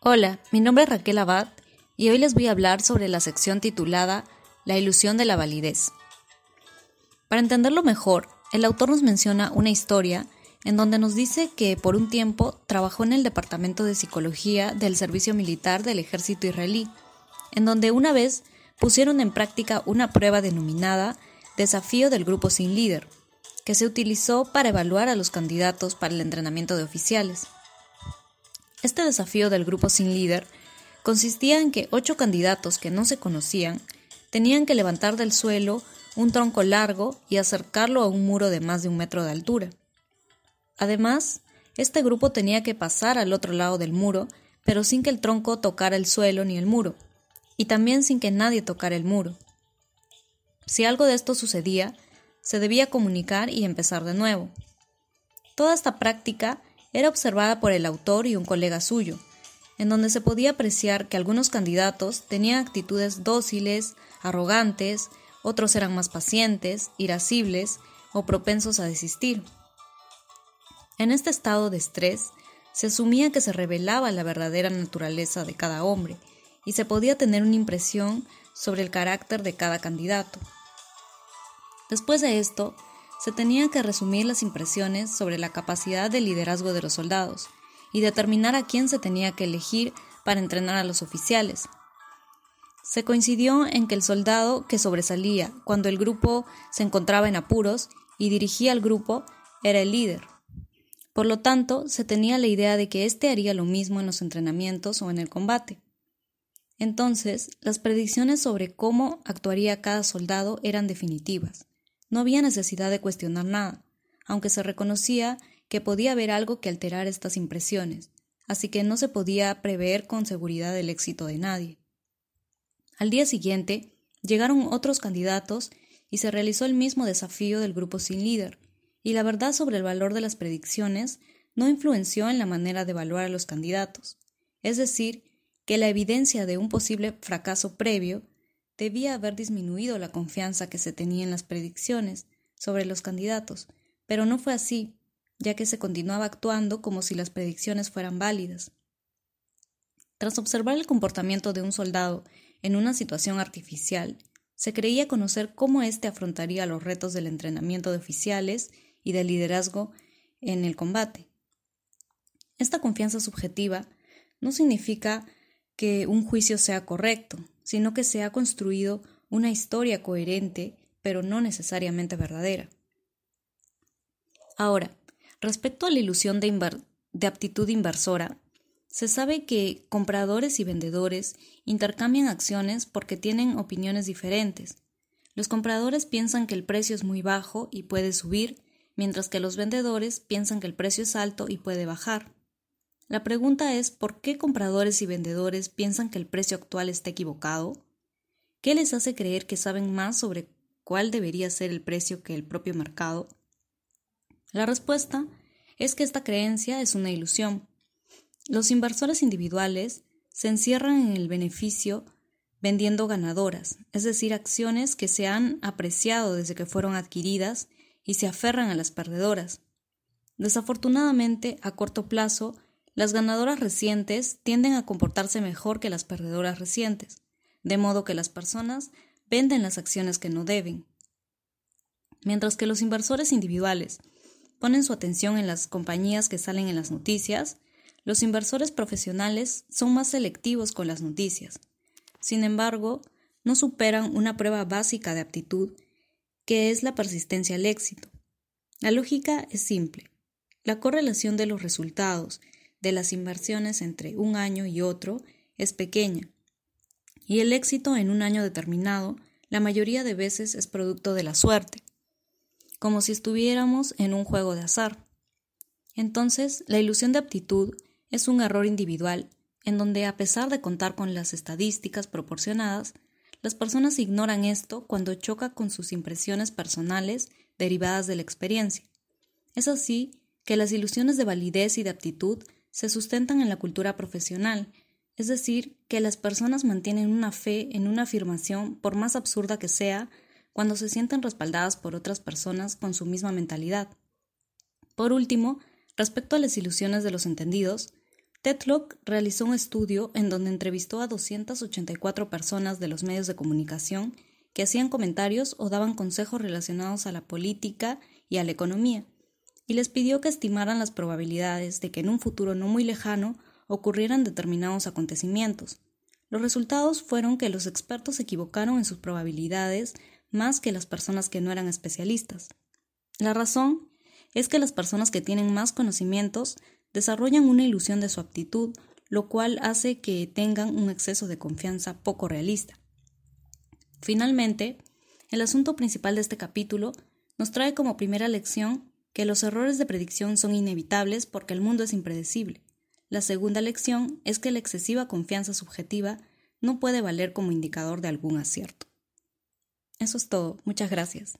Hola, mi nombre es Raquel Abad y hoy les voy a hablar sobre la sección titulada La ilusión de la validez. Para entenderlo mejor, el autor nos menciona una historia en donde nos dice que por un tiempo trabajó en el Departamento de Psicología del Servicio Militar del Ejército israelí, en donde una vez pusieron en práctica una prueba denominada Desafío del Grupo Sin Líder, que se utilizó para evaluar a los candidatos para el entrenamiento de oficiales. Este desafío del grupo sin líder consistía en que ocho candidatos que no se conocían tenían que levantar del suelo un tronco largo y acercarlo a un muro de más de un metro de altura. Además, este grupo tenía que pasar al otro lado del muro, pero sin que el tronco tocara el suelo ni el muro, y también sin que nadie tocara el muro. Si algo de esto sucedía, se debía comunicar y empezar de nuevo. Toda esta práctica era observada por el autor y un colega suyo, en donde se podía apreciar que algunos candidatos tenían actitudes dóciles, arrogantes, otros eran más pacientes, irascibles o propensos a desistir. En este estado de estrés, se asumía que se revelaba la verdadera naturaleza de cada hombre y se podía tener una impresión sobre el carácter de cada candidato. Después de esto, se tenían que resumir las impresiones sobre la capacidad de liderazgo de los soldados y determinar a quién se tenía que elegir para entrenar a los oficiales. Se coincidió en que el soldado que sobresalía cuando el grupo se encontraba en apuros y dirigía al grupo era el líder. Por lo tanto, se tenía la idea de que éste haría lo mismo en los entrenamientos o en el combate. Entonces, las predicciones sobre cómo actuaría cada soldado eran definitivas. No había necesidad de cuestionar nada, aunque se reconocía que podía haber algo que alterar estas impresiones, así que no se podía prever con seguridad el éxito de nadie. Al día siguiente, llegaron otros candidatos y se realizó el mismo desafío del grupo sin líder, y la verdad sobre el valor de las predicciones no influenció en la manera de evaluar a los candidatos, es decir, que la evidencia de un posible fracaso previo debía haber disminuido la confianza que se tenía en las predicciones sobre los candidatos, pero no fue así, ya que se continuaba actuando como si las predicciones fueran válidas. Tras observar el comportamiento de un soldado en una situación artificial, se creía conocer cómo éste afrontaría los retos del entrenamiento de oficiales y del liderazgo en el combate. Esta confianza subjetiva no significa que un juicio sea correcto, sino que se ha construido una historia coherente, pero no necesariamente verdadera. Ahora, respecto a la ilusión de, de aptitud inversora, se sabe que compradores y vendedores intercambian acciones porque tienen opiniones diferentes. Los compradores piensan que el precio es muy bajo y puede subir, mientras que los vendedores piensan que el precio es alto y puede bajar. La pregunta es ¿por qué compradores y vendedores piensan que el precio actual está equivocado? ¿Qué les hace creer que saben más sobre cuál debería ser el precio que el propio mercado? La respuesta es que esta creencia es una ilusión. Los inversores individuales se encierran en el beneficio vendiendo ganadoras, es decir, acciones que se han apreciado desde que fueron adquiridas y se aferran a las perdedoras. Desafortunadamente, a corto plazo, las ganadoras recientes tienden a comportarse mejor que las perdedoras recientes, de modo que las personas venden las acciones que no deben. Mientras que los inversores individuales ponen su atención en las compañías que salen en las noticias, los inversores profesionales son más selectivos con las noticias. Sin embargo, no superan una prueba básica de aptitud, que es la persistencia al éxito. La lógica es simple. La correlación de los resultados de las inversiones entre un año y otro es pequeña, y el éxito en un año determinado la mayoría de veces es producto de la suerte, como si estuviéramos en un juego de azar. Entonces, la ilusión de aptitud es un error individual en donde, a pesar de contar con las estadísticas proporcionadas, las personas ignoran esto cuando choca con sus impresiones personales derivadas de la experiencia. Es así que las ilusiones de validez y de aptitud se sustentan en la cultura profesional, es decir, que las personas mantienen una fe en una afirmación, por más absurda que sea, cuando se sienten respaldadas por otras personas con su misma mentalidad. Por último, respecto a las ilusiones de los entendidos, Tetlock realizó un estudio en donde entrevistó a 284 personas de los medios de comunicación que hacían comentarios o daban consejos relacionados a la política y a la economía, y les pidió que estimaran las probabilidades de que en un futuro no muy lejano ocurrieran determinados acontecimientos. Los resultados fueron que los expertos se equivocaron en sus probabilidades más que las personas que no eran especialistas. La razón es que las personas que tienen más conocimientos desarrollan una ilusión de su aptitud, lo cual hace que tengan un exceso de confianza poco realista. Finalmente, el asunto principal de este capítulo nos trae como primera lección que los errores de predicción son inevitables porque el mundo es impredecible. La segunda lección es que la excesiva confianza subjetiva no puede valer como indicador de algún acierto. Eso es todo. Muchas gracias.